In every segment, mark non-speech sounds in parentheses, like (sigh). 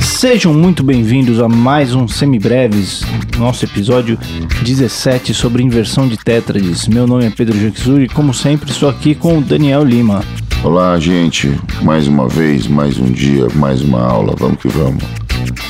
Sejam muito bem-vindos a mais um Semibreves, nosso episódio 17 sobre inversão de tétrades. Meu nome é Pedro Janquizuri e, como sempre, estou aqui com o Daniel Lima. Olá, gente. Mais uma vez, mais um dia, mais uma aula. Vamos que vamos.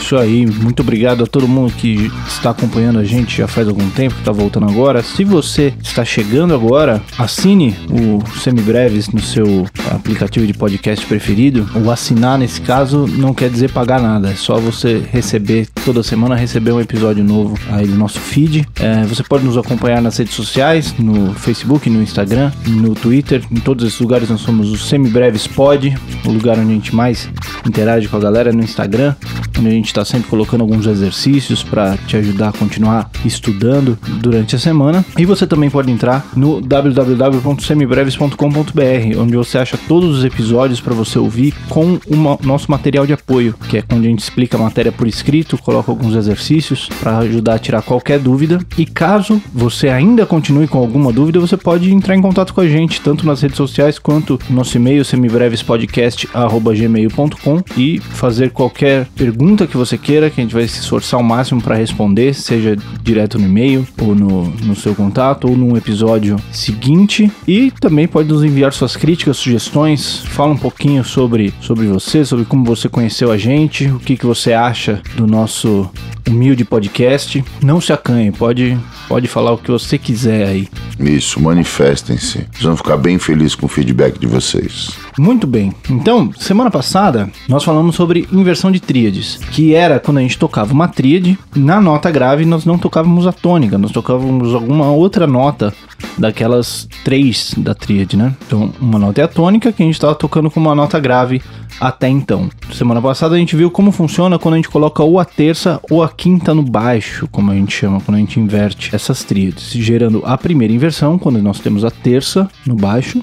Isso aí, muito obrigado a todo mundo que está acompanhando a gente já faz algum tempo, que está voltando agora. Se você está chegando agora, assine o Semibreves no seu aplicativo de podcast preferido. O assinar, nesse caso, não quer dizer pagar nada, é só você receber, toda semana, receber um episódio novo aí do nosso feed. É, você pode nos acompanhar nas redes sociais, no Facebook, no Instagram, no Twitter, em todos esses lugares nós somos o Semibreves Pod, o lugar onde a gente mais interage com a galera no Instagram, onde a gente está sempre colocando alguns exercícios para te ajudar a continuar estudando durante a semana. E você também pode entrar no www.semibreves.com.br, onde você acha todos os episódios para você ouvir com o nosso material de apoio, que é onde a gente explica a matéria por escrito, coloca alguns exercícios para ajudar a tirar qualquer dúvida. E caso você ainda continue com alguma dúvida, você pode entrar em contato com a gente, tanto nas redes sociais quanto no nosso e-mail semibrevespodcast@gmail.com e fazer qualquer pergunta que você você queira, que a gente vai se esforçar ao máximo para responder, seja direto no e-mail ou no, no seu contato ou num episódio seguinte. E também pode nos enviar suas críticas, sugestões, fala um pouquinho sobre, sobre você, sobre como você conheceu a gente, o que, que você acha do nosso humilde podcast. Não se acanhe, pode, pode falar o que você quiser aí. Isso, manifestem-se. Nós vamos ficar bem felizes com o feedback de vocês. Muito bem. Então, semana passada nós falamos sobre inversão de tríades, que era quando a gente tocava uma tríade, na nota grave nós não tocávamos a tônica, nós tocávamos alguma outra nota daquelas três da tríade, né? Então, uma nota é a tônica, que a gente estava tocando com uma nota grave até então. Semana passada a gente viu como funciona quando a gente coloca ou a terça ou a quinta no baixo, como a gente chama, quando a gente inverte essas tríades, gerando a primeira inversão, quando nós temos a terça no baixo,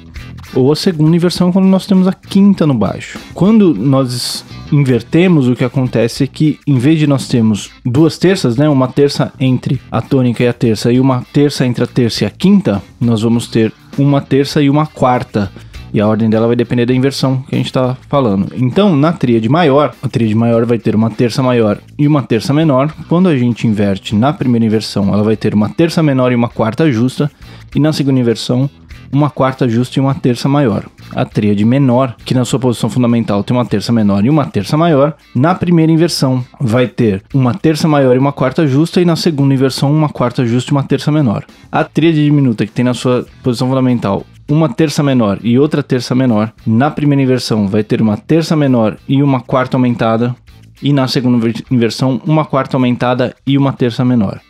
ou a segunda inversão, quando nós temos a quinta no baixo. Quando nós invertemos, o que acontece é que, em vez de nós termos duas terças, né, uma terça entre a tônica e a terça e uma terça entre a terça e a quinta, nós vamos ter uma terça e uma quarta e a ordem dela vai depender da inversão que a gente está falando. Então, na tríade maior, a tríade maior vai ter uma terça maior e uma terça menor. Quando a gente inverte na primeira inversão, ela vai ter uma terça menor e uma quarta justa, e na segunda inversão, uma quarta justa e uma terça maior. A tríade menor, que na sua posição fundamental tem uma terça menor e uma terça maior, na primeira inversão vai ter uma terça maior e uma quarta justa, e na segunda inversão, uma quarta justa e uma terça menor. A tríade diminuta, que tem na sua posição fundamental uma terça menor e outra terça menor. Na primeira inversão vai ter uma terça menor e uma quarta aumentada, e na segunda inversão uma quarta aumentada e uma terça menor.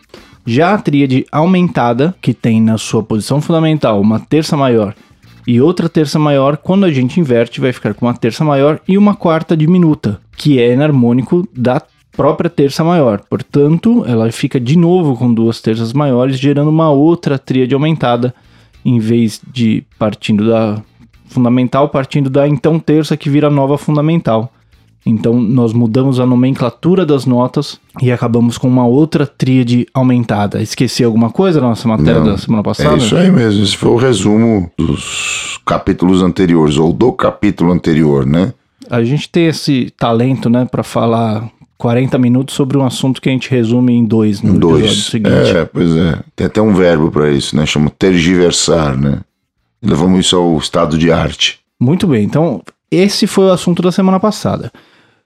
Já a tríade aumentada, que tem na sua posição fundamental uma terça maior e outra terça maior, quando a gente inverte, vai ficar com uma terça maior e uma quarta diminuta, que é enarmônico da própria terça maior. Portanto, ela fica de novo com duas terças maiores, gerando uma outra tríade aumentada em vez de partindo da fundamental, partindo da então terça que vira nova fundamental. Então nós mudamos a nomenclatura das notas e acabamos com uma outra tríade aumentada. Esqueci alguma coisa na nossa matéria Não, da semana passada? É isso aí mesmo. Esse foi o resumo dos capítulos anteriores, ou do capítulo anterior, né? A gente tem esse talento, né, para falar 40 minutos sobre um assunto que a gente resume em dois no dois. seguinte. É, pois é. Tem até um verbo para isso, né? Chama tergiversar, né? Levamos isso ao estado de arte. Muito bem, então esse foi o assunto da semana passada.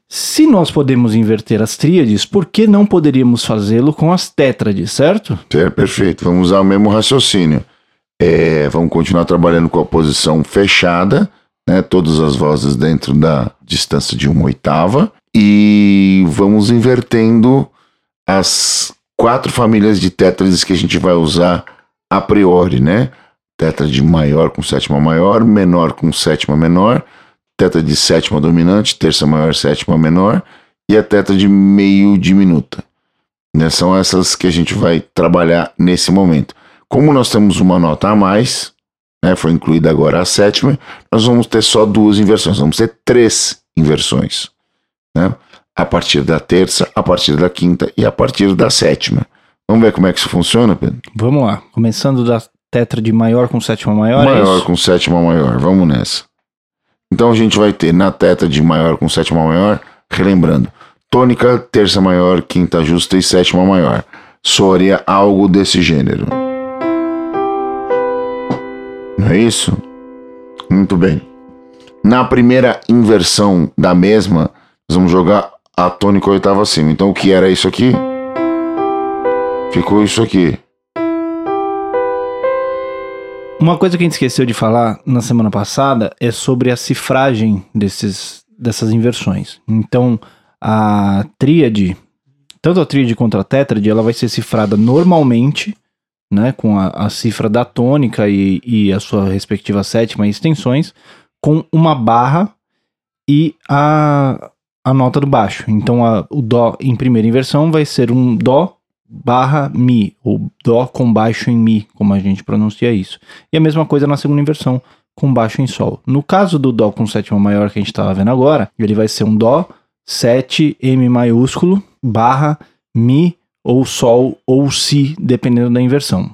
Se nós podemos inverter as tríades, por que não poderíamos fazê-lo com as tétrades, certo? É, perfeito. Vamos usar o mesmo raciocínio. É, vamos continuar trabalhando com a posição fechada, né, todas as vozes dentro da distância de uma oitava, e vamos invertendo as quatro famílias de tétrades que a gente vai usar a priori, né? Tétrade maior com sétima maior, menor com sétima menor, tétrade sétima dominante, terça maior, sétima menor e a tétrade meio diminuta. Né? São essas que a gente vai trabalhar nesse momento. Como nós temos uma nota a mais, né, foi incluída agora a sétima, nós vamos ter só duas inversões, vamos ter três inversões né? a partir da terça, a partir da quinta e a partir da sétima. Vamos ver como é que isso funciona, Pedro? Vamos lá. Começando da tetra de maior com sétima maior. é maior isso? com sétima maior. Vamos nessa. Então a gente vai ter na tetra de maior com sétima maior, relembrando, tônica, terça maior, quinta justa e sétima maior. Soaria algo desse gênero. Não é isso? Muito bem. Na primeira inversão da mesma, nós vamos jogar a tônica oitava acima. Então o que era isso aqui? Ficou isso aqui. Uma coisa que a gente esqueceu de falar na semana passada é sobre a cifragem desses, dessas inversões. Então, a tríade, tanto a tríade quanto a tétrade, ela vai ser cifrada normalmente, né, com a, a cifra da tônica e, e a sua respectiva sétima e extensões, com uma barra e a, a nota do baixo. Então, a- o dó em primeira inversão vai ser um dó barra mi, ou dó com baixo em mi, como a gente pronuncia isso. E a mesma coisa na segunda inversão, com baixo em sol. No caso do dó com sétima maior que a gente estava vendo agora, ele vai ser um dó 7 m maiúsculo barra mi ou sol ou si, dependendo da inversão.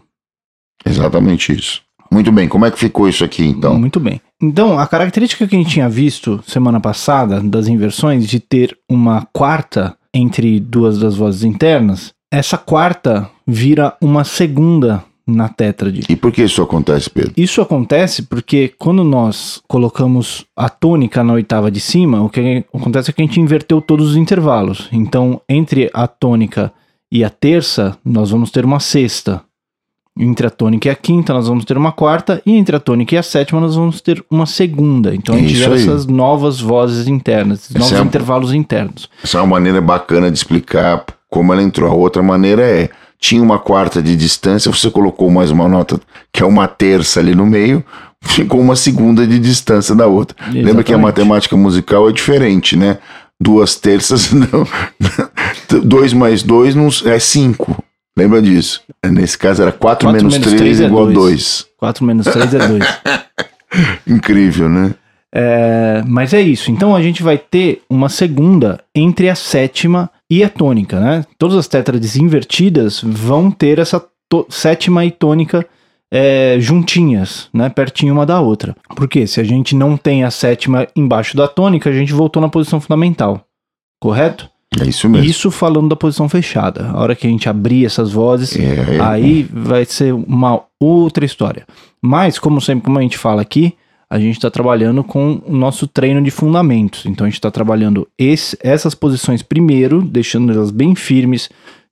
Exatamente isso. Muito bem, como é que ficou isso aqui então? Muito bem. Então, a característica que a gente tinha visto semana passada das inversões de ter uma quarta entre duas das vozes internas, essa quarta vira uma segunda na tétrade. E por que isso acontece, Pedro? Isso acontece porque quando nós colocamos a tônica na oitava de cima, o que acontece é que a gente inverteu todos os intervalos. Então, entre a tônica e a terça, nós vamos ter uma sexta. Entre a tônica e a quinta, nós vamos ter uma quarta. E entre a tônica e a sétima, nós vamos ter uma segunda. Então, a gente Isso gera aí. essas novas vozes internas, esses novos é intervalos internos. Essa é uma maneira bacana de explicar como ela entrou. A outra maneira é, tinha uma quarta de distância, você colocou mais uma nota, que é uma terça ali no meio, (laughs) ficou uma segunda de distância da outra. Lembra que a Exatamente. matemática musical é diferente, né? Duas terças, (laughs) não. dois mais dois não, é cinco. Lembra disso? Nesse caso era quatro, Quatro menos menos três três é igual dois. dois. 4 menos 3 é 2. (laughs) Incrível, né? É, mas é isso. Então a gente vai ter uma segunda entre a sétima e a tônica, né? Todas as tétrades invertidas vão ter essa sétima e tônica é, juntinhas, né? Pertinho uma da outra. Porque se a gente não tem a sétima embaixo da tônica, a gente voltou na posição fundamental. Correto? É isso mesmo. Isso falando da posição fechada. A hora que a gente abrir essas vozes, É, é- Aí vai ser uma outra história. Mas, como sempre, como a gente fala aqui, a gente está trabalhando com o nosso treino de fundamentos. Então, a gente está trabalhando esse- essas posições primeiro, deixando elas bem firmes,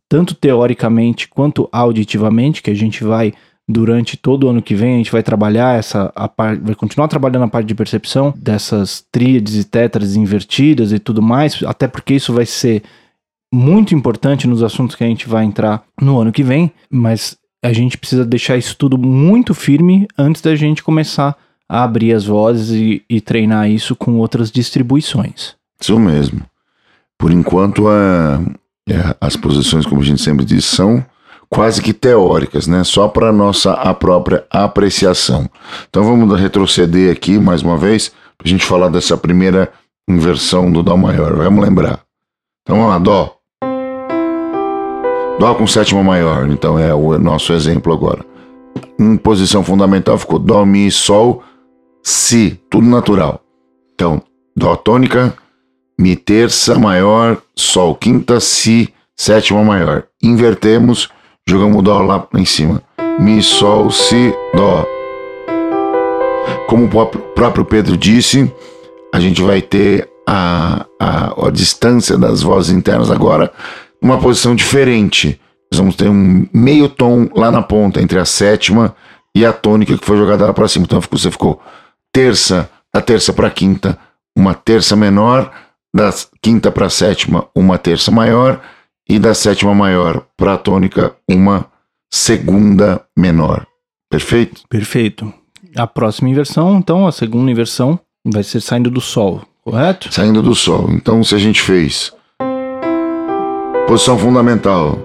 tanto teoricamente quanto auditivamente, que a gente vai, durante todo o ano que vem, a gente vai trabalhar essa, a par, vai continuar trabalhando a parte de percepção dessas tríades e tétrades invertidas e tudo mais, até porque isso vai ser muito importante nos assuntos que a gente vai entrar no ano que vem, mas a gente precisa deixar isso tudo muito firme antes da gente começar a abrir as vozes e, e treinar isso com outras distribuições. Isso mesmo. Por enquanto, a- é, as posições, como a gente sempre diz, são quase que teóricas, né? Só para nossa a própria apreciação. Então vamos retroceder aqui mais uma vez para a gente falar dessa primeira inversão do dó maior. Vamos lembrar. Então vamos lá, dó. Dó com sétima maior. Então é o nosso exemplo agora. Em posição fundamental ficou dó, mi, sol, si, tudo natural. Então dó tônica, Mi terça maior, Sol quinta, Si sétima maior. Invertemos, jogamos o Dó lá em cima. Mi, Sol, Si, Dó. Como o próprio- Pedro disse, a gente vai ter a, a, a distância das vozes internas agora numa posição diferente. Nós vamos ter um meio tom lá na ponta entre a sétima e a tônica que foi jogada lá para cima. Então você ficou terça, da terça para quinta, uma terça menor, da quinta para sétima, uma terça maior, e da sétima maior para a tônica, uma segunda menor. Perfeito? Perfeito. A próxima inversão, então, a segunda inversão, vai ser saindo do Sol, correto? Saindo do Sol. Então, se a gente fez posição fundamental,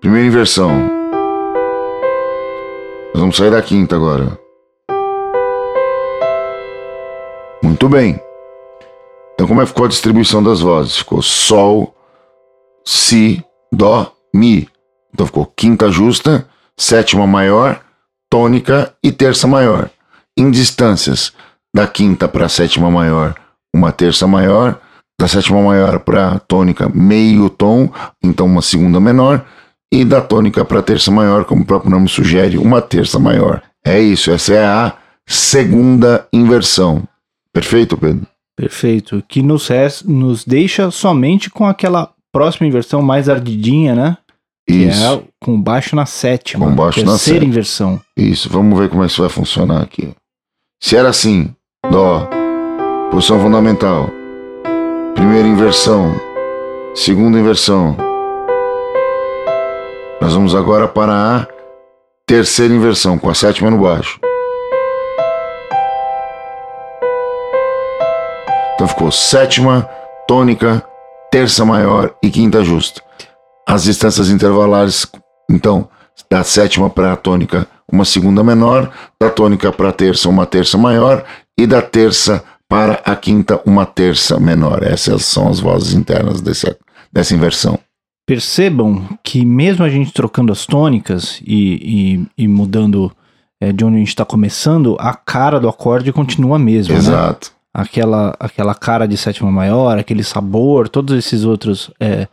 primeira inversão, nós vamos sair da quinta agora. Muito bem. Então, como é que ficou a distribuição das vozes? Ficou Sol, Si, Dó, Mi. Então ficou quinta justa, sétima maior, tônica e terça maior. Em distâncias, da quinta para a sétima maior, uma terça maior, da sétima maior para tônica, meio tom, então uma segunda menor, e da tônica para terça maior, como o próprio nome sugere, uma terça maior. É isso, essa é a segunda inversão. Perfeito, Pedro? Perfeito. Que nos, nos deixa somente com aquela próxima inversão mais ardidinha, né? Que Isso. é com baixo na sétima. Com baixo na terceira sétima. inversão. Isso, vamos ver como é que isso vai funcionar aqui. Se era assim, Dó, posição fundamental, primeira inversão, segunda inversão. Nós vamos agora para a terceira inversão, com a sétima no baixo. Então ficou sétima, tônica, terça maior e quinta justa. As distâncias intervalares, então, da sétima para a tônica, uma segunda menor, da tônica para a terça, uma terça maior, e da terça para a quinta, uma terça menor. Essas são as vozes internas dessa, dessa inversão. Percebam que mesmo a gente trocando as tônicas e, e, e mudando é, de onde a gente está começando, a cara do acorde continua a mesma, né? Aquela, aquela cara de sétima maior, aquele sabor, todos esses outros, é,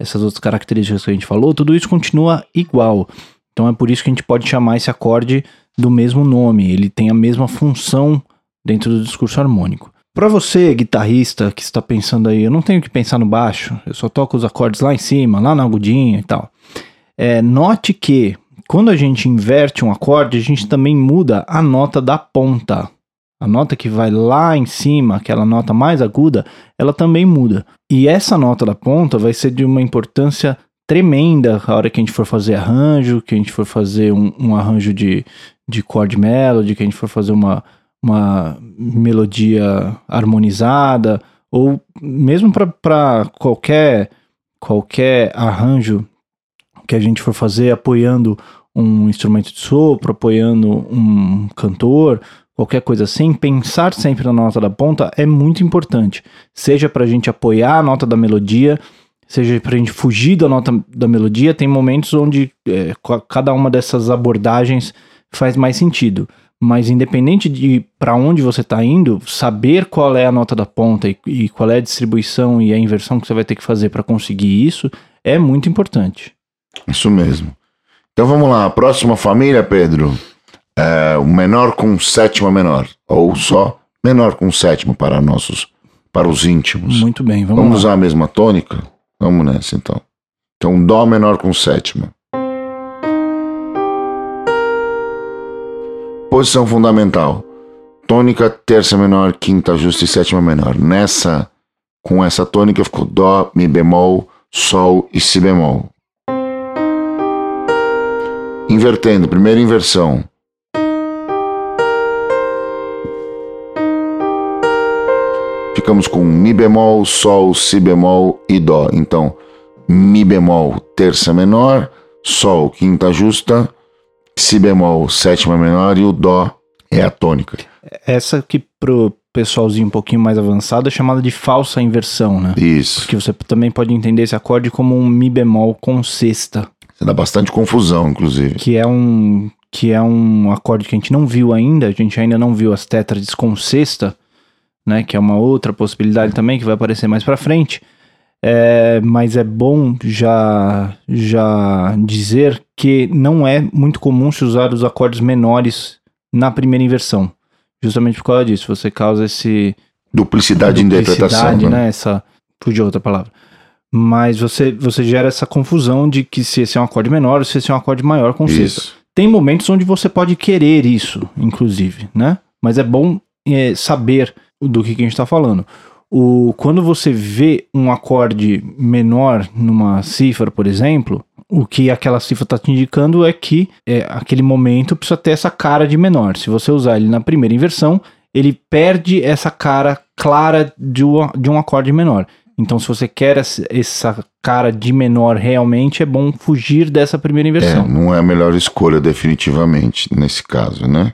essas outras características que a gente falou, tudo isso continua igual. Então é por isso que a gente pode chamar esse acorde do mesmo nome. Ele tem a mesma função dentro do discurso harmônico. Para você, guitarrista, que está pensando aí, eu não tenho que pensar no baixo, eu só toco os acordes lá em cima, lá na agudinha e tal. É, note que quando a gente inverte um acorde, a gente também muda a nota da ponta. A nota que vai lá em cima, aquela nota mais aguda, ela também muda. E essa nota da ponta vai ser de uma importância tremenda a hora que a gente for fazer arranjo, que a gente for fazer um, um arranjo de, de chord melody, que a gente for fazer uma, uma melodia harmonizada, ou mesmo para qualquer, qualquer arranjo que a gente for fazer apoiando um instrumento de sopro, apoiando um cantor, qualquer coisa assim, pensar sempre na nota da ponta é muito importante. Seja para a gente apoiar a nota da melodia, seja para a gente fugir da nota da melodia, tem momentos onde é, cada uma dessas abordagens faz mais sentido. Mas independente de para onde você está indo, saber qual é a nota da ponta e, e qual é a distribuição e a inversão que você vai ter que fazer para conseguir isso é muito importante. Isso mesmo. Então vamos lá, próxima família, Pedro, é o menor com sétima menor, ou só menor com sétima para nossos, para os íntimos. Muito bem, vamos, Vamos lá. usar a mesma tônica? Vamos nessa então. Então Dó menor com sétima. Posição fundamental. Tônica, terça menor, quinta justa e sétima menor. Nessa, com essa tônica ficou Dó, Mi bemol, Sol e Si bemol. Invertendo, primeira inversão. Ficamos com Mi bemol, Sol, Si bemol e Dó. Então, Mi bemol, terça menor, Sol, quinta justa, Si bemol, sétima menor e o Dó é a tônica. Essa que pro pessoalzinho um pouquinho mais avançado é chamada de falsa inversão, né? Isso. Porque você também pode entender esse acorde como um Mi bemol com sexta, Isso dá bastante confusão, inclusive. que é um que é um acorde que a gente não viu ainda, a gente ainda não viu as tétrades com sexta, né? Que é uma outra possibilidade também que vai aparecer mais para frente. É, mas é bom já já dizer que não é muito comum se usar os acordes menores na primeira inversão. Justamente por causa disso, você causa esse Duplicidade, de interpretação. duplicidade, Né? né? Essa fugiu outra palavra. Mas você você gera essa confusão de que se esse é um acorde menor ou se esse é um acorde maior com sexta. Tem momentos onde você pode querer isso, inclusive, né? Mas é bom é, saber do que, a gente está falando. O, quando você vê um acorde menor numa cifra, por exemplo, o que aquela cifra está te indicando é que é, aquele momento precisa ter essa cara de menor. Se você usar ele na primeira inversão, ele perde essa cara clara de, um- de um acorde menor. Então, se você quer essa- cara de menor realmente, é bom fugir dessa primeira É, inversão. não é a melhor escolha, definitivamente, nesse caso, né?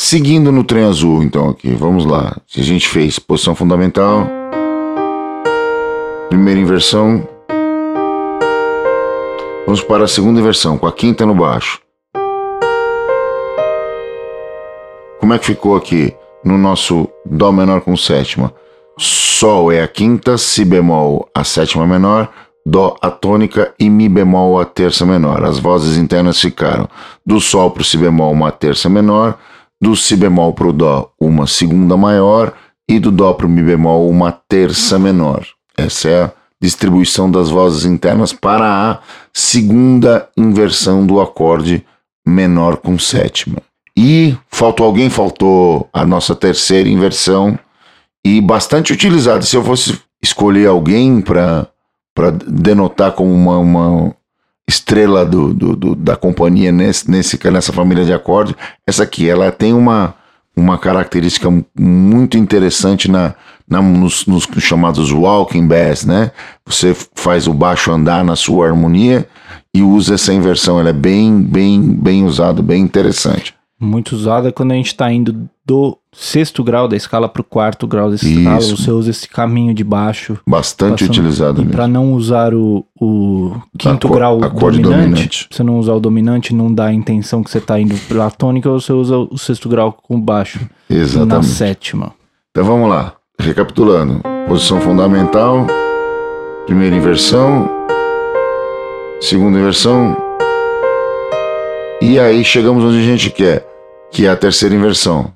Seguindo no trem azul, então, aqui, vamos lá. A gente fez posição fundamental, primeira inversão, Vamos para a segunda inversão, com a quinta no baixo. Como é que ficou aqui no nosso Dó menor com sétima? Sol é a quinta, Si bemol a sétima menor, Dó a tônica e Mi bemol a terça menor. As vozes internas ficaram do Sol para o Si bemol uma terça menor, do Si bemol para o Dó uma segunda maior e do Dó para o Mi bemol uma terça menor. Essa é a distribuição das vozes internas para a segunda inversão do acorde menor com sétima. E faltou alguém, faltou a nossa terceira inversão e bastante utilizada. Se eu fosse escolher alguém para denotar como uma, uma estrela do, do, do, da companhia nesse, nesse, nessa família de acorde, essa aqui, ela tem uma, uma característica muito interessante na, na nos, nos, chamados walking bass, né? Você faz o baixo andar na sua harmonia e usa essa inversão, ela é bem, bem, bem usada, bem interessante muito usada quando a gente está indo do sexto grau da escala para o quarto grau da escala. Isso. Você usa esse caminho de baixo. Bastante passando, utilizado. E para não usar o, o quinto Acor grau dominante, dominante, você não usar o dominante, não dá a intenção que você está indo para a tônica, você usa o sexto grau com baixo. Exatamente. Na sétima. Então vamos lá. Recapitulando. Posição fundamental. Primeira inversão. Segunda inversão. E aí chegamos onde a gente quer que é a terceira inversão.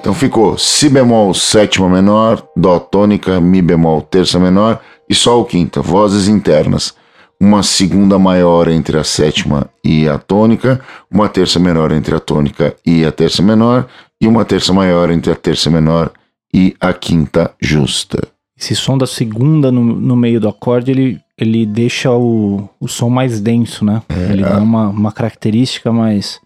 Então ficou Si bemol sétima menor, Dó tônica, Mi bemol terça menor e Sol quinta, vozes internas. Uma segunda maior entre a sétima e a tônica, uma terça menor entre a tônica e a terça menor, e uma terça maior entre a terça menor e a quinta justa. Esse som da segunda no, no meio do acorde, ele ele deixa o, o som mais denso, né? É, ele dá uma, uma característica mais,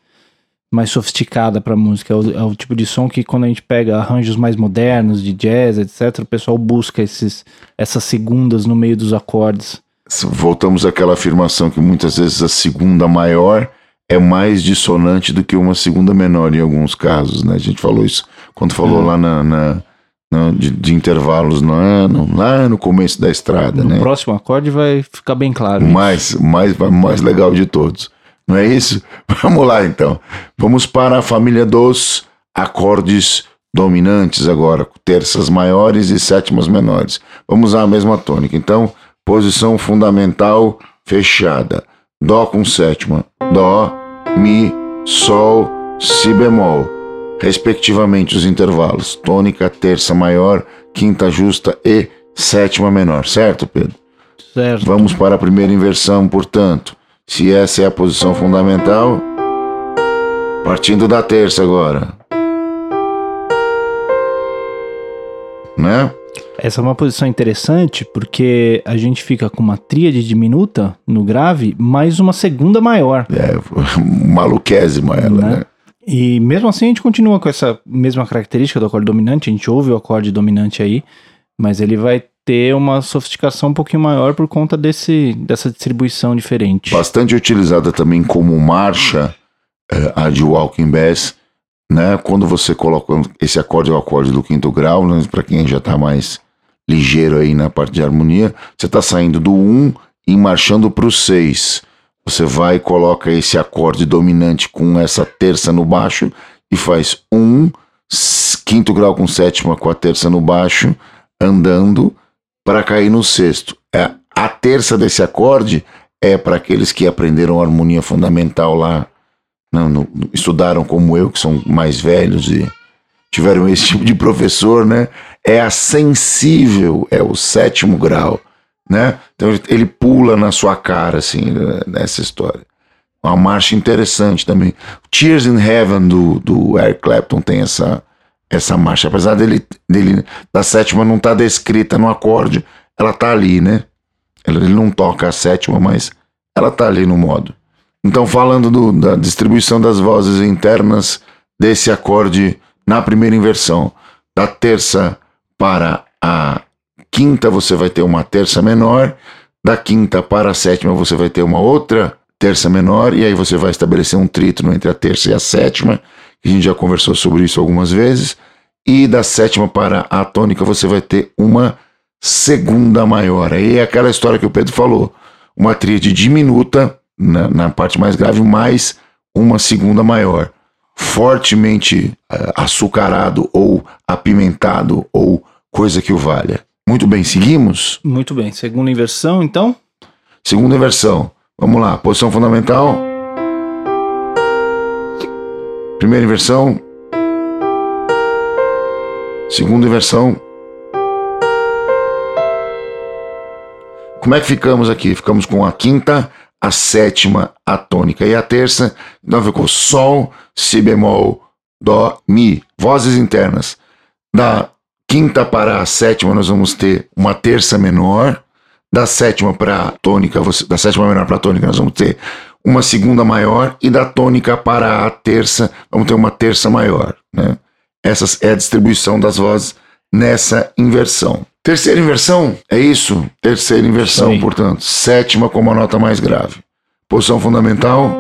mais sofisticada para a música. É o, é o, tipo de som que quando a gente pega arranjos mais modernos, de jazz, etc., o pessoal busca esses, essas segundas no meio dos acordes. Voltamos àquela afirmação que muitas vezes a segunda maior é mais dissonante do que uma segunda menor em alguns casos, né? A gente falou isso quando falou é. lá na, na de, de, intervalos no ano, lá no começo da estrada. No né? próximo acorde vai ficar bem claro. Mais, mais, mais legal de todos. Não é isso? (laughs) Vamos lá então. Vamos para a família dos acordes dominantes agora, terças maiores e sétimas menores. Vamos usar a mesma tônica. Então, posição fundamental fechada. Dó com sétima. Dó, Mi, Sol, Si bemol respectivamente, os intervalos tônica, terça maior, quinta justa e sétima menor, certo, Pedro? Certo. Vamos para a primeira inversão, portanto. Se essa é a posição fundamental, partindo da terça agora. Né? Essa é uma posição interessante porque a gente fica com uma tríade diminuta no grave, mais uma segunda maior. É, (laughs) maluquésima ela, né? né? E mesmo assim a gente continua com essa mesma característica do acorde dominante, a gente ouve o acorde dominante aí, mas ele vai ter uma sofisticação um pouquinho maior por conta desse, dessa distribuição diferente. Bastante utilizada também como marcha, é, a de Walking Bass, né? Quando você coloca esse acorde é o acorde do quinto grau, né? para quem já está mais ligeiro aí na parte de harmonia, você está saindo do 1 um e marchando para o 6 você vai e coloca esse acorde dominante com essa terça no baixo e faz um quinto grau com sétima com a terça no baixo, andando para cair no sexto. É, a terça desse acorde é para aqueles que aprenderam harmonia fundamental lá, não, estudaram como eu, que são mais velhos e tiveram esse tipo de professor, né? É a sensível, é o sétimo grau né? Então ele pula na sua cara, assim, nessa história. Uma marcha interessante também. Tears in Heaven do, do Eric Clapton tem essa, essa marcha. Apesar dele, dele da sétima não estar tá descrita no acorde, ela tá ali, né? Ele não toca a sétima, mas ela tá ali no modo. Então, falando do, da distribuição das vozes internas desse acorde na primeira inversão, da terça para a quinta você vai ter uma terça menor, da quinta para a sétima você vai ter uma outra terça menor, e aí você vai estabelecer um trítono entre a terça e a sétima, a gente já conversou sobre isso algumas vezes, e da sétima para a tônica você vai ter uma segunda maior. Aí é aquela história que o Pedro falou. Uma tríade diminuta na, na parte mais grave, mais uma segunda maior. Fortemente uh, açucarado ou apimentado ou coisa que o valha. Muito bem, seguimos? Muito bem. Segunda inversão, então? Segunda inversão. Vamos lá, posição fundamental. Primeira inversão. Segunda inversão. Como é que ficamos aqui? Ficamos com a quinta, a sétima, a tônica e a terça. Então ficou Sol, Si bemol, Dó, Mi. Vozes internas. Da quinta para a sétima, nós vamos ter uma terça menor. Da sétima para a tônica, da sétima menor para a tônica, nós vamos ter uma segunda maior. E da tônica para a terça, vamos ter uma terça maior. Né? Essa é a distribuição das vozes nessa inversão. Terceira inversão, é isso? Terceira inversão, Sim. portanto. Sétima como a nota mais grave. Posição fundamental.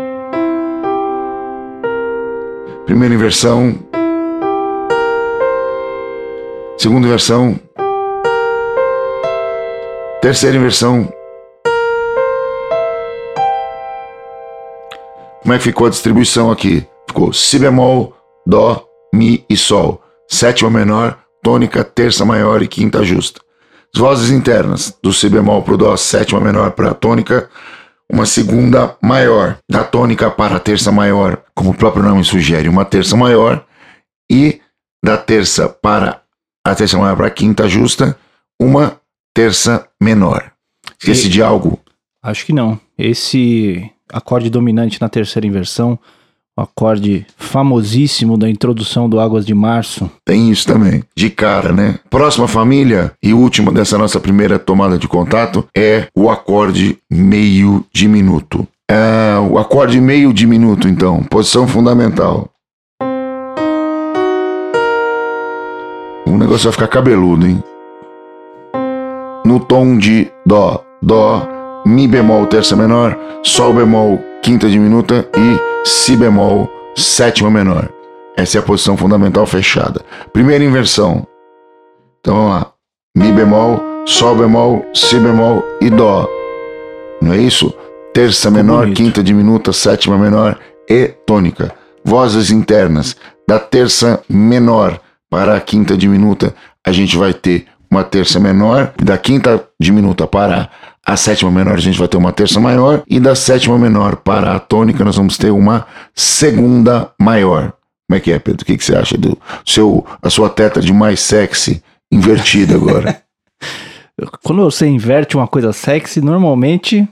Primeira inversão. Segunda inversão. Terceira inversão. Como é que ficou a distribuição aqui? Ficou Si bemol, Dó, Mi e Sol. Sétima menor, tônica, terça maior e quinta justa. As vozes internas, do Si bemol para o Dó, sétima menor para a tônica, uma segunda maior, da tônica para a terça maior, como o próprio nome sugere, uma terça maior, e da terça para a terça maior para a quinta justa, uma terça menor. Esqueci e, de algo? Acho que não. Esse acorde dominante na terceira inversão o acorde famosíssimo da introdução do Águas de Março. Tem isso também, de cara, né? Próxima família e última dessa nossa primeira tomada de contato é o acorde meio diminuto. É, o acorde meio diminuto, então, posição fundamental. O negócio vai ficar cabeludo, hein? No tom de Dó, Dó, Mi bemol terça menor, Sol bemol quinta diminuta e Si bemol sétima menor. Essa é a posição fundamental fechada. Primeira inversão. Então vamos lá. Mi bemol, Sol bemol, Si bemol e Dó. Não é isso? Terça menor, quinta diminuta, sétima menor e tônica. Vozes internas. Da terça menor para a quinta diminuta, a gente vai ter uma terça menor. Da quinta diminuta para a sétima menor a gente vai ter uma terça maior e da sétima menor para a tônica nós vamos ter uma segunda maior. Como é que é, Pedro? O que, que você acha do seu a sua de mais sexy invertida agora? (laughs) Quando você inverte uma coisa sexy, normalmente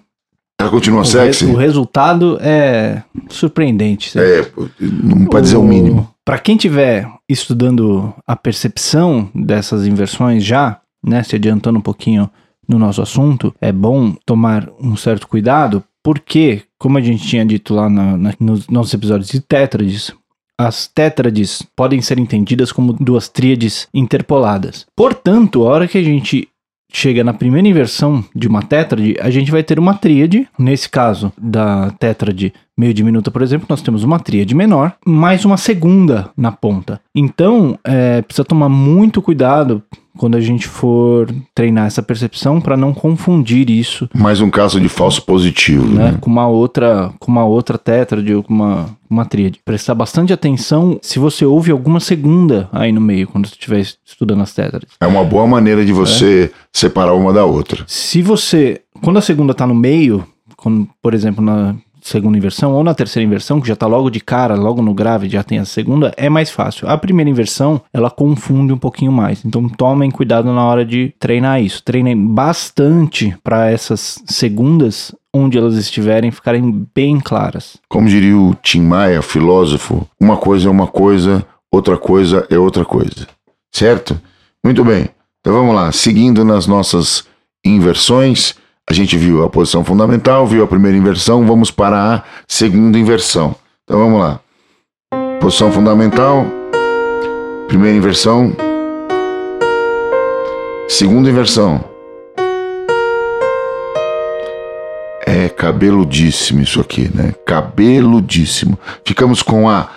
ela continua o sexy. Re, o resultado é surpreendente. É, não pode o, dizer o mínimo. Para quem tiver estudando a percepção dessas inversões já, né, se adiantando um pouquinho no nosso assunto, é bom tomar um certo cuidado, porque, como a gente tinha dito lá na, na, nos nossos episódios de tétrades, as tétrades podem ser entendidas como duas tríades interpoladas. Portanto, a hora que a gente chega na primeira inversão de uma tétrade, a gente vai ter uma tríade. Nesse caso da tétrade meio diminuta, por exemplo, nós temos uma tríade menor, mais uma segunda na ponta. Então, é, precisa tomar muito cuidado quando a gente for treinar essa percepção para não confundir isso. Mais um caso de falso positivo, né? né? Com uma outra, com uma outra tétrade ou com uma, uma tríade. Prestar bastante atenção se você ouve alguma segunda aí no meio quando você estiver estudando as tétrades. É uma boa maneira de você é. separar uma da outra. Se você, quando a segunda está no meio, quando, por exemplo, na segunda inversão ou na terceira inversão, que já está logo de cara, logo no grave, já tem a segunda, é mais fácil. A primeira inversão, ela confunde um pouquinho mais. Então tomem cuidado na hora de treinar isso. Treinem bastante para essas segundas onde elas estiverem ficarem bem claras. Como diria o Tim Maia, filósofo, uma coisa é uma coisa, outra coisa é outra coisa. Certo? Muito bem. Então vamos lá, seguindo nas nossas inversões, a gente viu a posição fundamental, viu a primeira inversão, vamos para a segunda inversão. Então vamos lá. Posição fundamental, primeira inversão, segunda inversão. É cabeludíssimo isso aqui, né? Cabeludíssimo. Ficamos com a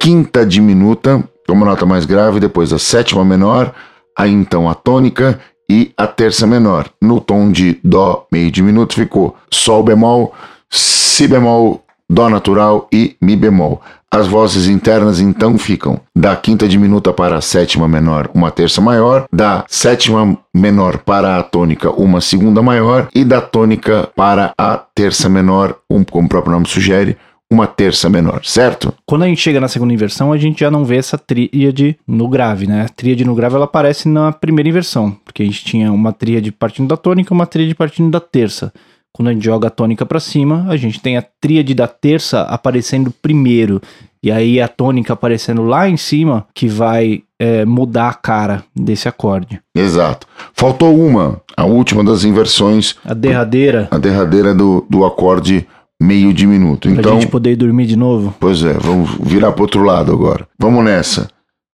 quinta diminuta, como nota mais grave, depois a sétima menor, aí então a tônica e a terça menor. No tom de Dó meio diminuto ficou Sol bemol, Si bemol, Dó natural e Mi bemol. As vozes internas então ficam da quinta diminuta para a sétima menor, uma terça maior, da sétima menor para a tônica, uma segunda maior, e da tônica para a terça menor, um, como o próprio nome sugere, uma terça menor, certo? Quando a gente chega na segunda inversão, a gente já não vê essa tríade no grave, né? A tríade no grave ela aparece na primeira inversão, porque a gente tinha uma tríade partindo da tônica, uma tríade partindo da terça. Quando a gente joga a tônica para cima, a gente tem a tríade da terça aparecendo primeiro. E aí a tônica aparecendo lá em cima, que vai é, mudar a cara desse acorde. Exato. Faltou uma, a última das inversões. A derradeira. A derradeira do, do acorde meio diminuto. Pra Então, gente poder dormir de novo. pois é, vamos virar para outro lado agora. Vamos nessa.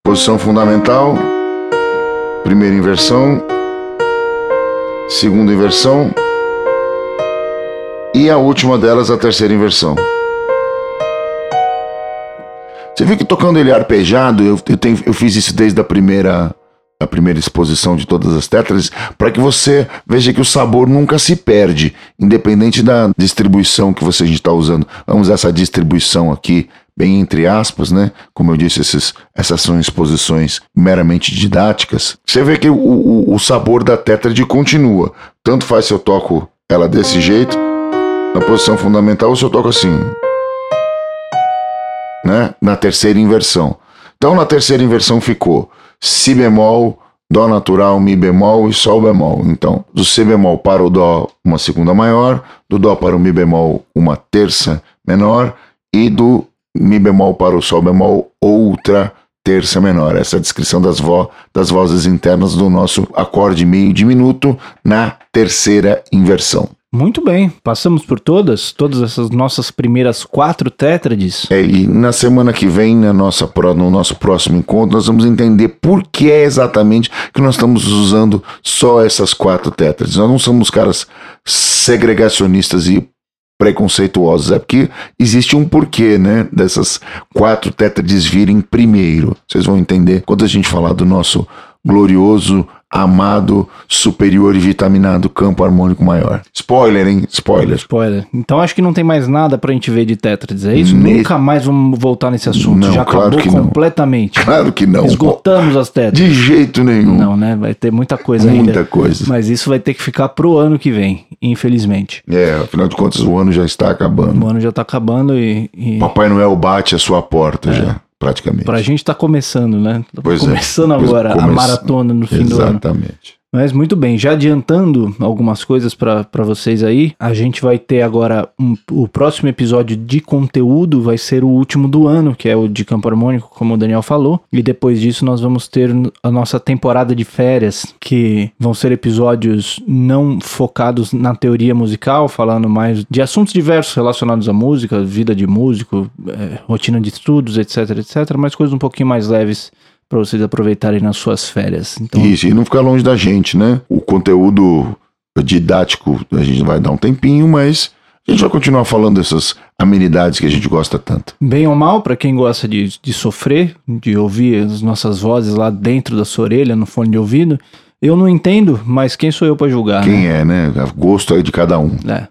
Posição fundamental. Primeira inversão. Segunda inversão. E a última delas, a terceira inversão. Você viu que tocando ele arpejado, eu, eu, tenho- eu fiz isso desde a primeira, a primeira exposição de todas as tetras, para que você veja que o sabor nunca se perde, independente da distribuição que você está usando. Vamos essa distribuição aqui, bem entre aspas, né? Como eu disse, esses, essas são exposições meramente didáticas. Você vê que o, o, o sabor da tétrade continua. Tanto faz se eu toco ela desse jeito, na posição fundamental, ou se eu toco assim né? Na terceira inversão. Então, na terceira inversão ficou Si bemol, Dó natural, Mi bemol e Sol bemol. Então, do Si bemol para o Dó, uma segunda maior, do Dó para o Mi bemol, uma terça menor, e do Mi bemol para o Sol bemol, outra terça menor. Essa é a descrição das, vo das vozes internas do nosso acorde meio diminuto na terceira inversão. Muito bem, passamos por todas, todas essas nossas primeiras quatro tétrades. É, e na semana que vem, na nossa, no nosso próximo encontro, nós vamos entender por que é exatamente que nós estamos usando só essas quatro tétrades. Nós não somos caras segregacionistas e preconceituosos, é porque existe um porquê, né, dessas quatro tétrades virem primeiro. Vocês vão entender quando a gente falar do nosso glorioso, amado, superior e vitaminado campo harmônico maior. Spoiler, hein? Spoiler. Spoiler. Então acho que não tem mais nada pra gente ver de tétrades, é isso? Ne- Nunca mais vamos voltar nesse assunto. Não, Já claro acabou que não. completamente. Claro que não. Esgotamos as tétrades. De jeito nenhum. Não, né? Vai ter muita coisa Muita ainda. coisa. Mas isso vai ter que ficar pro ano que vem, infelizmente. É, afinal de contas, o ano já está acabando. O ano já tá acabando e, e Papai Noel bate a sua porta já, praticamente. pra gente tá começando, né? Tá Pois é. começando Pois- agora a maratona no fim do ano. Exatamente. Mas muito bem, já adiantando algumas coisas para vocês aí, a gente vai ter agora um- o próximo episódio de conteúdo, vai ser o último do ano, que é o de Campo Harmônico, como o Daniel falou. E depois disso nós vamos ter a nossa temporada de férias, que vão ser episódios não focados na teoria musical, falando mais de assuntos diversos relacionados à música, vida de músico, eh, rotina de estudos, etc, etc, mas coisas um pouquinho mais leves para vocês aproveitarem nas suas férias. Então, Isso, e não ficar longe da gente, né? O conteúdo didático a gente vai dar um tempinho, mas a gente vai continuar falando dessas amenidades que a gente gosta tanto. Bem ou mal, para quem gosta de, de sofrer, de ouvir as nossas vozes lá dentro da sua orelha, no fone de ouvido, eu não entendo, mas quem sou eu para julgar, né? Quem é, né? Gosto é de cada um. É.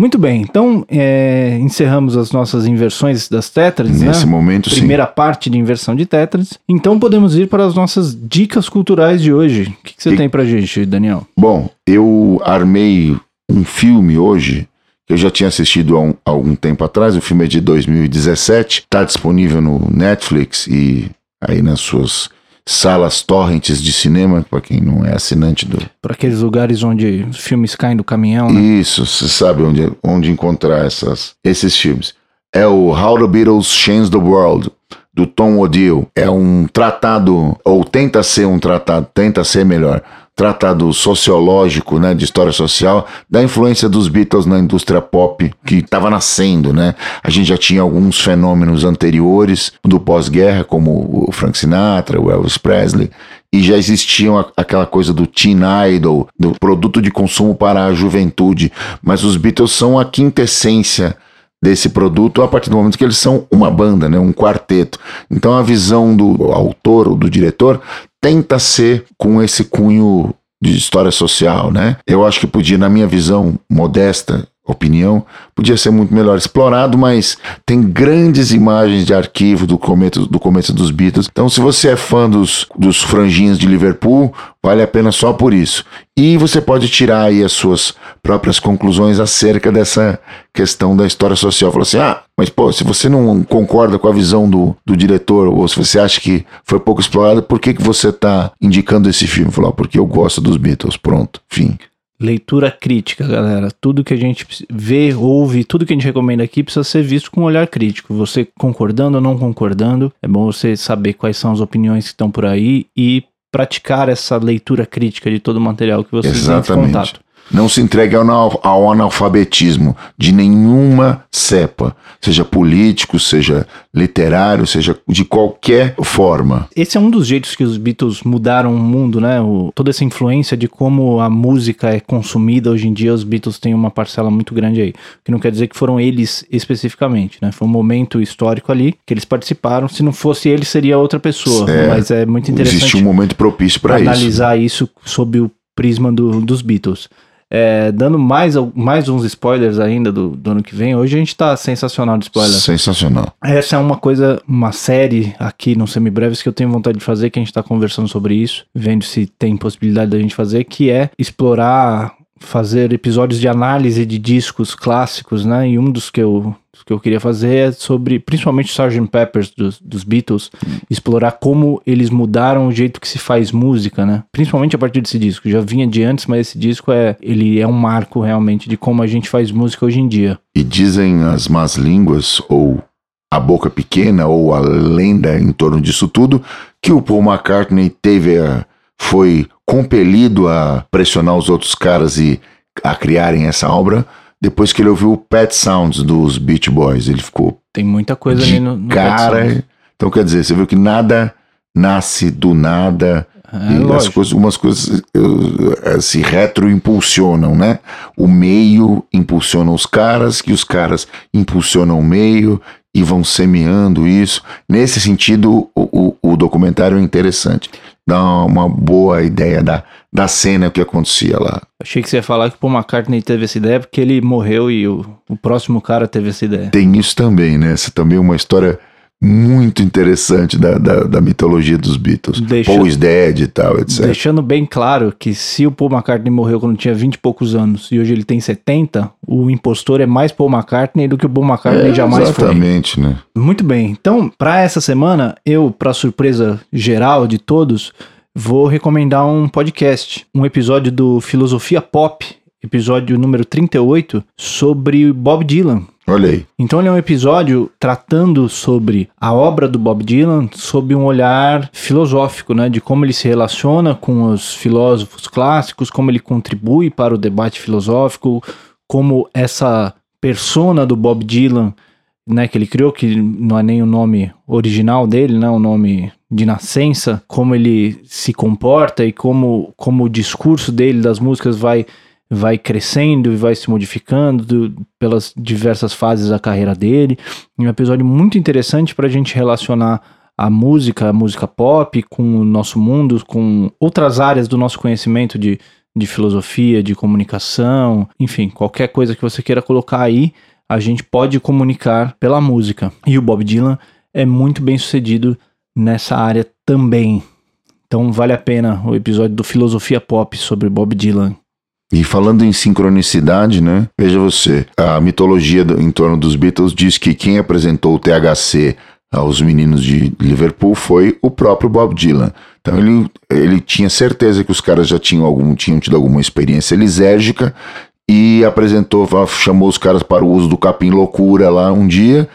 Muito bem, então é, encerramos as nossas inversões das tétrades, Nesse né? momento, sim. Primeira parte de inversão de tétrades. Então podemos ir para as nossas dicas culturais de hoje. O que, que você E- tem pra gente, Daniel? Bom, eu armei um filme hoje que eu já tinha assistido há, um- há algum tempo atrás. O filme é de 2017, está disponível no Netflix e aí nas suas salas torrents de cinema, para quem não é assinante do. Para aqueles lugares onde filmes caem do caminhão, né? Isso, você sabe onde, onde encontrar essas, esses filmes. É o How the Beatles Changed the World, do Tom Odell. É um tratado, ou tenta ser um tratado, tenta ser melhor, tratado sociológico, né, de história social, da influência dos Beatles na indústria pop que estava nascendo, né? A gente já tinha alguns fenômenos anteriores do pós-guerra, como o Frank Sinatra, o Elvis Presley, e já existiam aquela coisa do teen idol, do produto de consumo para a juventude, mas os Beatles são a quintessência desse produto a partir do momento que eles são uma banda, né, um quarteto. Então a visão do autor ou do diretor tenta ser com esse cunho de história social, né? Eu acho que podia, na minha visão modesta, opinião, podia ser muito melhor explorado, mas tem grandes imagens de arquivo do começo, do começo dos Beatles. Então, se você é fã dos, dos franjinhos de Liverpool, vale a pena só por isso. E você pode tirar aí as suas próprias conclusões acerca dessa questão da história social. Falar assim, ah, mas pô, se você não concorda com a visão do, do diretor, ou se você acha que foi pouco explorado, por que, que você está indicando esse filme? Falar, porque eu gosto dos Beatles, pronto, fim. Leitura crítica, galera. Tudo que a gente vê, ouve, tudo que a gente recomenda aqui precisa ser visto com um olhar crítico. Você concordando ou não concordando, é bom você saber quais são as opiniões que estão por aí e praticar essa leitura crítica de todo o material que você Exatamente. tem em contato. Não se entregue ao, analfabetismo de nenhuma cepa, seja político, seja literário, seja de qualquer forma. Esse é um dos jeitos que os Beatles mudaram o mundo, né? O, toda essa influência de como a música é consumida hoje em dia, os Beatles têm uma parcela muito grande aí. O que não quer dizer que foram eles especificamente, né? Foi um momento histórico ali que eles participaram. Se não fosse ele, seria outra pessoa. É, mas é muito interessante. Existe um momento propício para isso. Analisar isso sob o prisma do, dos Beatles. É, dando mais, mais uns spoilers ainda do, do, ano que vem. Hoje a gente tá sensacional de spoiler. Sensacional. Essa é uma coisa, uma série aqui no Semibreves que eu tenho vontade de fazer, que a gente tá conversando sobre isso, vendo se tem possibilidade da gente fazer, que é explorar fazer episódios de análise de discos clássicos, né? E um dos que eu que eu queria fazer é sobre, principalmente Sgt. Peppers dos, dos Beatles, explorar como eles mudaram o jeito que se faz música, né? Principalmente a partir desse disco. Já vinha de antes, mas esse disco é, ele é um marco realmente de como a gente faz música hoje em dia. E dizem as más línguas ou a boca pequena ou a lenda em torno disso tudo que o Paul McCartney teve a, foi compelido a pressionar os outros caras e a criarem essa obra depois que ele ouviu o Pet Sounds dos Beach Boys. Ele ficou. Tem muita coisa ali no, no cara. Então, quer dizer, você viu que nada nasce do nada. É, as coisas, umas coisas uh, se retroimpulsionam, né? O meio impulsiona os caras, que os caras impulsionam o meio e vão semeando isso. Nesse sentido, o, o, o documentário é interessante dá uma boa ideia da, da cena que acontecia lá. Achei que você ia falar que o Paul McCartney teve essa ideia porque ele morreu e o, o próximo cara teve essa ideia. Tem isso também, né? Essa também é uma história muito interessante da, da, da, mitologia dos Beatles. Deixa, Paul is dead e tal, etc. Deixando bem claro que se o Paul McCartney morreu quando tinha 20 e poucos anos e hoje ele tem 70, o impostor é mais Paul McCartney do que o Paul McCartney é, jamais exatamente, foi. Exatamente, né? Muito bem. Então, para essa semana, eu, para surpresa geral de todos, vou recomendar um podcast, um episódio do Filosofia Pop, episódio número 38, sobre Bob Dylan. Olha aí. Então ele é um episódio tratando sobre a obra do Bob Dylan sob um olhar filosófico, né, de como ele se relaciona com os filósofos clássicos, como ele contribui para o debate filosófico, como essa persona do Bob Dylan, né, que ele criou, que não é nem o nome original dele, né, o nome de nascença, como ele se comporta e como, como o discurso dele das músicas vai vai crescendo e vai se modificando do, pelas diversas fases da carreira dele. Um episódio muito interessante para a gente relacionar a música, a música pop, com o nosso mundo, com outras áreas do nosso conhecimento de, de filosofia, de comunicação, enfim, qualquer coisa que você queira colocar aí, a gente pode comunicar pela música. E o Bob Dylan é muito bem sucedido nessa área também. Então vale a pena o episódio do Filosofia Pop sobre Bob Dylan. E falando em sincronicidade, né? Veja você, a mitologia do, em torno dos Beatles diz que quem apresentou o THC aos meninos de Liverpool foi o próprio Bob Dylan. Então ele, ele tinha certeza que os caras já tinham, algum, tinham tido alguma experiência lisérgica e apresentou, chamou os caras para o uso do capim loucura lá um dia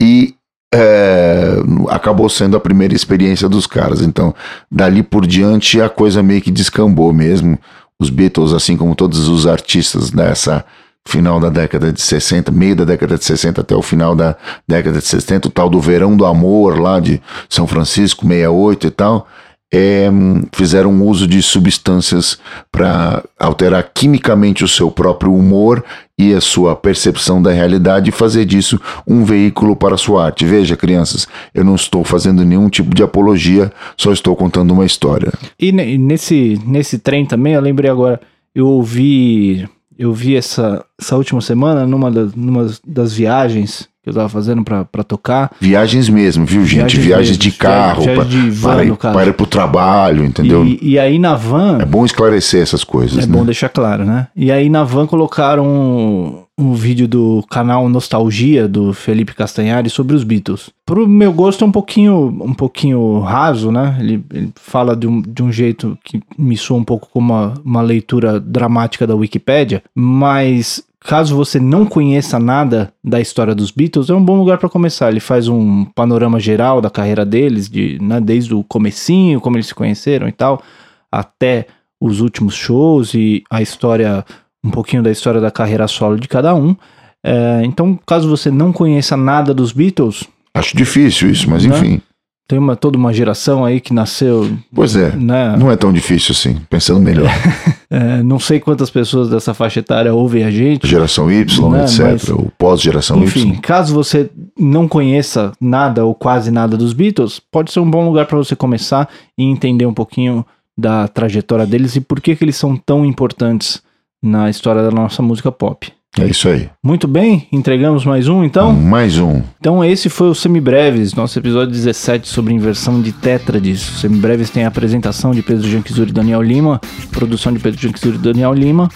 e é, acabou sendo a primeira experiência dos caras. Então, dali por diante a coisa meio que descambou mesmo os Beatles, assim como todos os artistas dessa final da década de 60, meio da década de 60 até o final da década de 70, o tal do Verão do Amor lá de São Francisco, 68 e tal, é, fizeram uso de substâncias para alterar quimicamente o seu próprio humor e a sua percepção da realidade e fazer disso um veículo para a sua arte. Veja, crianças, eu não estou fazendo nenhum tipo de apologia, só estou contando uma história. E nesse, nesse trem também, eu lembrei agora, eu ouvi eu vi essa, essa última semana numa, das numa das viagens que eu tava fazendo pra tocar. Viagens mesmo, viu, gente? Viagens, viagens de carro, viagem, viagem de van, para, ir, para ir pro trabalho, entendeu? E, e, aí na van. É bom esclarecer essas coisas. É né? bom deixar claro, né? E aí na van colocaram um vídeo do canal Nostalgia do Felipe Castanhari sobre os Beatles. Pro meu gosto é um pouquinho, um pouquinho raso, né? Ele, ele fala de um, de um jeito que me soa um pouco como uma, uma leitura dramática da Wikipédia, mas caso você não conheça nada da história dos Beatles, é um bom lugar para começar. Ele faz um panorama geral da carreira deles, de, né, desde o comecinho, como eles se conheceram e tal, até os últimos shows e a história um pouquinho da história da carreira solo de cada um. É, então, caso você não conheça nada dos Beatles. Acho difícil isso, mas né? enfim. Tem uma, toda uma geração aí que nasceu. Pois é. Né? Não é tão difícil assim, pensando melhor. (laughs) é, não sei quantas pessoas dessa faixa etária ouvem a gente. Geração Y, né? etc. Mas, ou pós-geração Y. Enfim, caso você não conheça nada ou quase nada dos Beatles, pode ser um bom lugar para você começar e entender um pouquinho da trajetória deles e por que, que eles são tão importantes na história da nossa música pop. É isso aí. Muito bem, entregamos mais um então? Mais um. Então esse foi o Semibreves, nosso episódio 17 sobre inversão de tétrades. O Semibreves tem a apresentação de Pedro Janquizuri e Daniel Lima, produção de Pedro Janquizuri e Daniel Lima,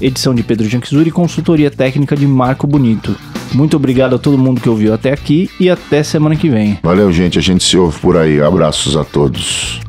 edição de Pedro Janquizuri e consultoria técnica de Marco Bonito. Muito obrigado a todo mundo que ouviu até aqui e até semana que vem. Valeu, gente. A gente se ouve por aí. Abraços a todos.